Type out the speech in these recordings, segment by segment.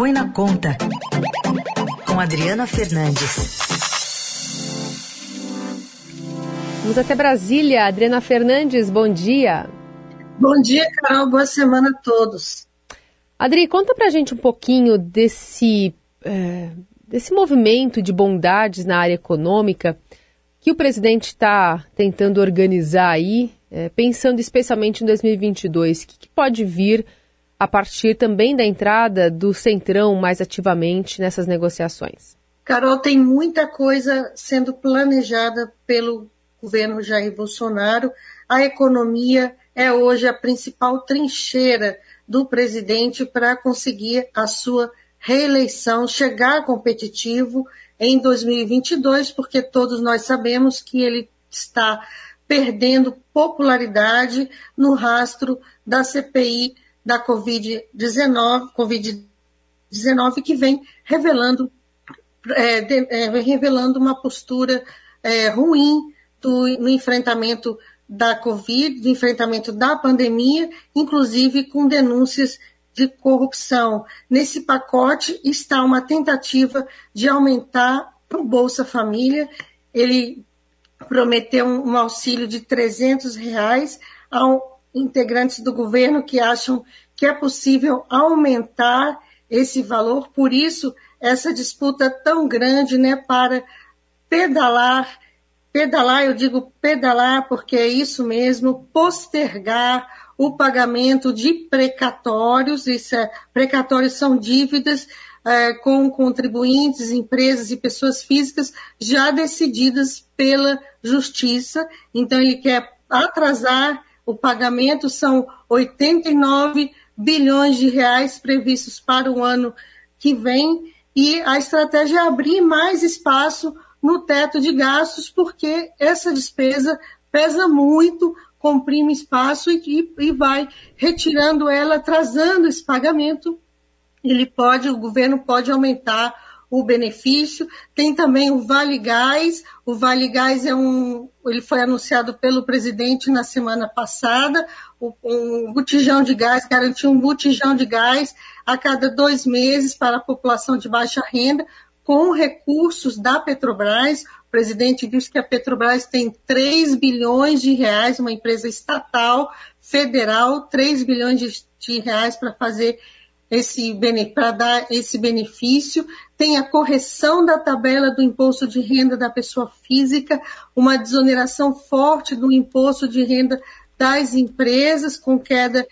Põe na Conta, com Adriana Fernandes. Vamos até Brasília. Adriana Fernandes, bom dia. Bom dia, Carol. Boa semana a todos. Adri, conta pra gente um pouquinho desse, é, desse movimento de bondades na área econômica que o presidente está tentando organizar aí, é, pensando especialmente em 2022. O que, que pode vir a partir também da entrada do Centrão mais ativamente nessas negociações? Carol, tem muita coisa sendo planejada pelo governo Jair Bolsonaro. A economia é hoje a principal trincheira do presidente para conseguir a sua reeleição, chegar competitivo em 2022, porque todos nós sabemos que ele está perdendo popularidade no rastro da CPI da Covid-19, Covid-19 que vem revelando, é, de, é, revelando uma postura é, ruim do, no enfrentamento da Covid, enfrentamento da pandemia, inclusive com denúncias de corrupção. Nesse pacote está uma tentativa de aumentar o Bolsa Família. Ele prometeu um, auxílio de 300 reais aos integrantes do governo que acham que é possível aumentar esse valor. Por isso, essa disputa tão grande né, para pedalar Pedalar, eu digo pedalar porque é isso mesmo, postergar o pagamento de precatórios, isso é, precatórios são dívidas é, com contribuintes, empresas e pessoas físicas já decididas pela justiça. Então, ele quer atrasar o pagamento, são 89 bilhões de reais previstos para o ano que vem, e a estratégia é abrir mais espaço no teto de gastos, porque essa despesa pesa muito, comprime espaço e, e vai retirando ela, atrasando esse pagamento. Ele pode, o governo pode aumentar o benefício. Tem também o Vale Gás. O Vale Gás é um, ele foi anunciado pelo presidente na semana passada. Um botijão de gás, garantir um botijão de gás a cada dois meses para a população de baixa renda com recursos da Petrobras. O presidente disse que a Petrobras tem 3 bilhões de reais, uma empresa estatal, federal, 3 bilhões de, de reais para fazer esse para dar esse benefício, tem a correção da tabela do imposto de renda da pessoa física, uma desoneração forte do imposto de renda das empresas, com queda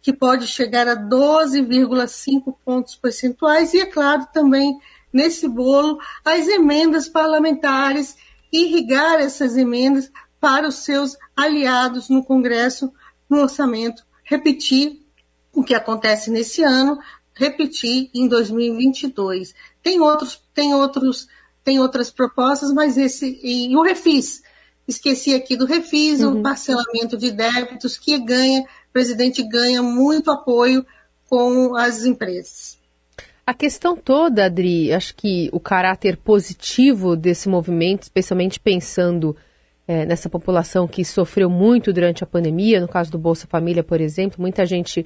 que pode chegar a 12,5 pontos percentuais, e, é claro, também nesse bolo as emendas parlamentares, irrigar essas emendas para os seus aliados no Congresso, no orçamento, repetir o que acontece nesse ano, repetir em 2022. Tem outros, tem outros, tem outras propostas, mas esse e o refis. Esqueci aqui do refis, uhum. o parcelamento de débitos que ganha, o presidente ganha muito apoio com as empresas. A questão toda, Adri, acho que o caráter positivo desse movimento, especialmente pensando é, nessa população que sofreu muito durante a pandemia, no caso do Bolsa Família, por exemplo, muita gente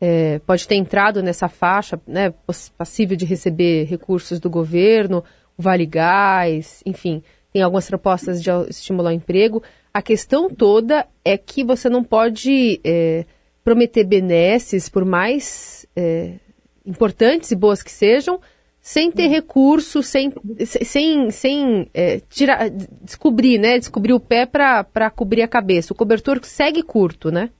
é, pode ter entrado nessa faixa, né, passível de receber recursos do governo, o Vale Gás, enfim, tem algumas propostas de estimular o emprego. A questão toda é que você não pode é, prometer benesses, por mais é, importantes e boas que sejam, sem ter recurso, sem, sem, sem é, tirar, descobrir, né? Descobrir o pé para cobrir a cabeça. O cobertor segue curto, né?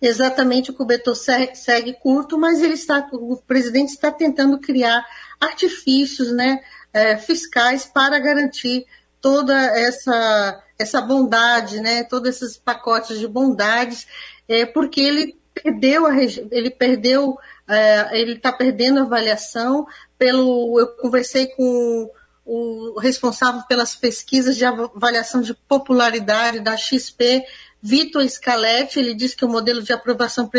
Exatamente, o cobertor segue, curto, mas ele está, o presidente está tentando criar artifícios, né, é, fiscais para garantir toda essa essa bondade, né, todos esses pacotes de bondades, é, porque ele perdeu a ele perdeu é, ele está perdendo a avaliação. Pelo, eu conversei com o responsável pelas pesquisas de avaliação de popularidade da XP, Vitor Scaletti, ele disse que o modelo de aprovação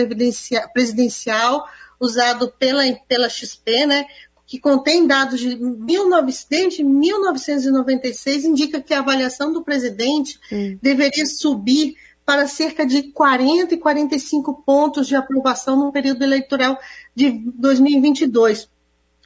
presidencial usado pela, pela XP, né, que contém dados de 1900, 1996, indica que a avaliação do presidente hum. deveria subir para cerca de 40 e 45 pontos de aprovação no período eleitoral de 2022.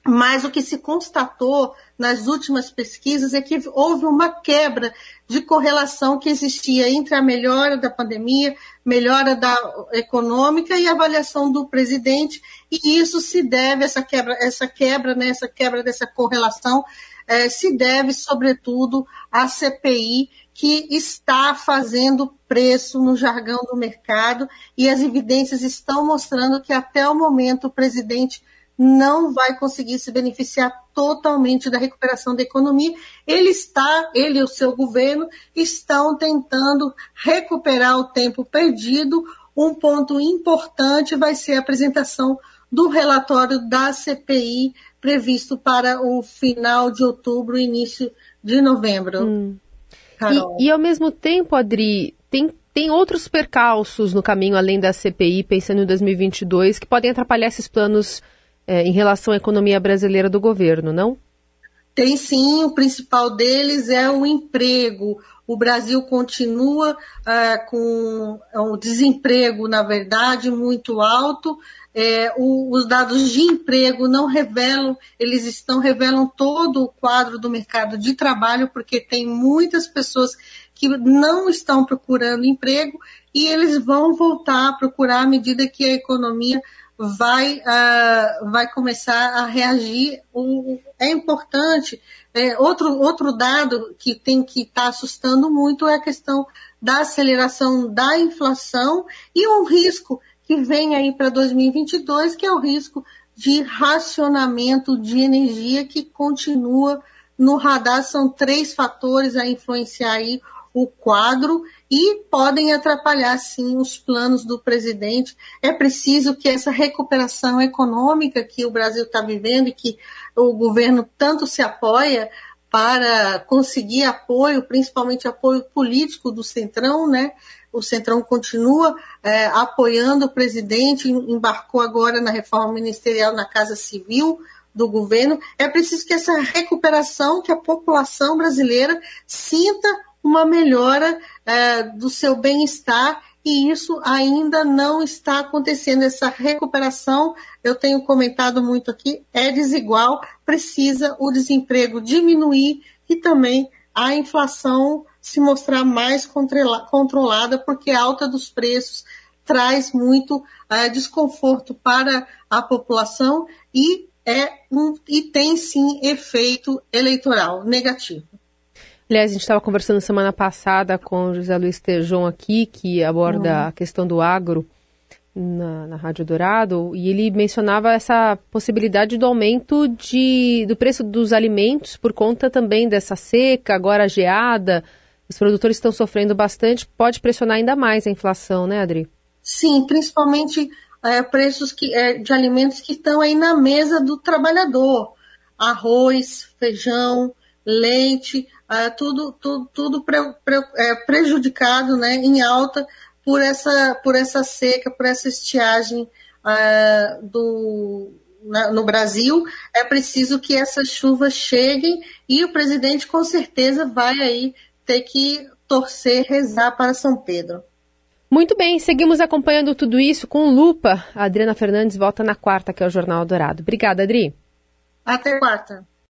Mas o que se constatou nas últimas pesquisas é que houve uma quebra de correlação que existia entre a melhora da pandemia, melhora da econômica e avaliação do presidente, e isso se deve, essa quebra, essa quebra, né, essa quebra dessa correlação, eh, se deve, sobretudo, à CPI, que está fazendo preço no jargão do mercado, e as evidências estão mostrando que até o momento o presidente não vai conseguir se beneficiar totalmente da recuperação da economia. Ele está, ele e o seu governo estão tentando recuperar o tempo perdido. Um ponto importante vai ser a apresentação do relatório da CPI previsto para o final de outubro, início de novembro. Hum. E, e, ao mesmo tempo, Adri, tem, tem outros percalços no caminho além da CPI, pensando em 2022, que podem atrapalhar esses planos é, em relação à economia brasileira do governo, não? Tem sim, o principal deles é o emprego. O Brasil continua uh, com o desemprego, na verdade, muito alto. É, o, os dados de emprego não revelam, eles estão revelam todo o quadro do mercado de trabalho, porque tem muitas pessoas que não estão procurando emprego e eles vão voltar a procurar à medida que a economia vai, uh, vai começar a reagir. O, é importante. É, outro, outro dado que tem que estar tá assustando muito é a questão da aceleração da inflação e um risco que vem aí para 2022, que é o risco de racionamento de energia que continua no radar. São três fatores a influenciar aí o quadro e podem atrapalhar, sim, os planos do presidente. É preciso que essa recuperação econômica que o Brasil está vivendo e que o governo tanto se apoia para conseguir apoio, principalmente apoio político do Centrão, né? O Centrão continua é, apoiando o presidente, embarcou agora na reforma ministerial na Casa Civil do governo. É preciso que essa recuperação, que a população brasileira sinta uma melhora é, do seu bem-estar e isso ainda não está acontecendo. Essa recuperação, eu tenho comentado muito aqui, é desigual, precisa o desemprego diminuir e também a inflação se mostrar mais controlada, porque a alta dos preços traz muito uh, desconforto para a população e, é um, e tem sim efeito eleitoral negativo. Aliás, a gente estava conversando semana passada com o José Luiz Tejon aqui, que aborda uhum. a questão do agro na, na Rádio Dourado, e ele mencionava essa possibilidade do aumento de, do preço dos alimentos por conta também dessa seca, agora geada. Os produtores estão sofrendo bastante, pode pressionar ainda mais a inflação, né, Adri? Sim, principalmente é, preços que, é, de alimentos que estão aí na mesa do trabalhador. Arroz, feijão, leite, ah, tudo, tudo, tudo pre, pre, é, prejudicado né, em alta por essa, por essa seca, por essa estiagem ah, do, na, no Brasil. É preciso que essas chuvas cheguem e o presidente com certeza vai aí ter que torcer, rezar para São Pedro. Muito bem, seguimos acompanhando tudo isso com lupa. A Adriana Fernandes volta na quarta, que é o Jornal Dourado. Obrigada, Adri. Até quarta.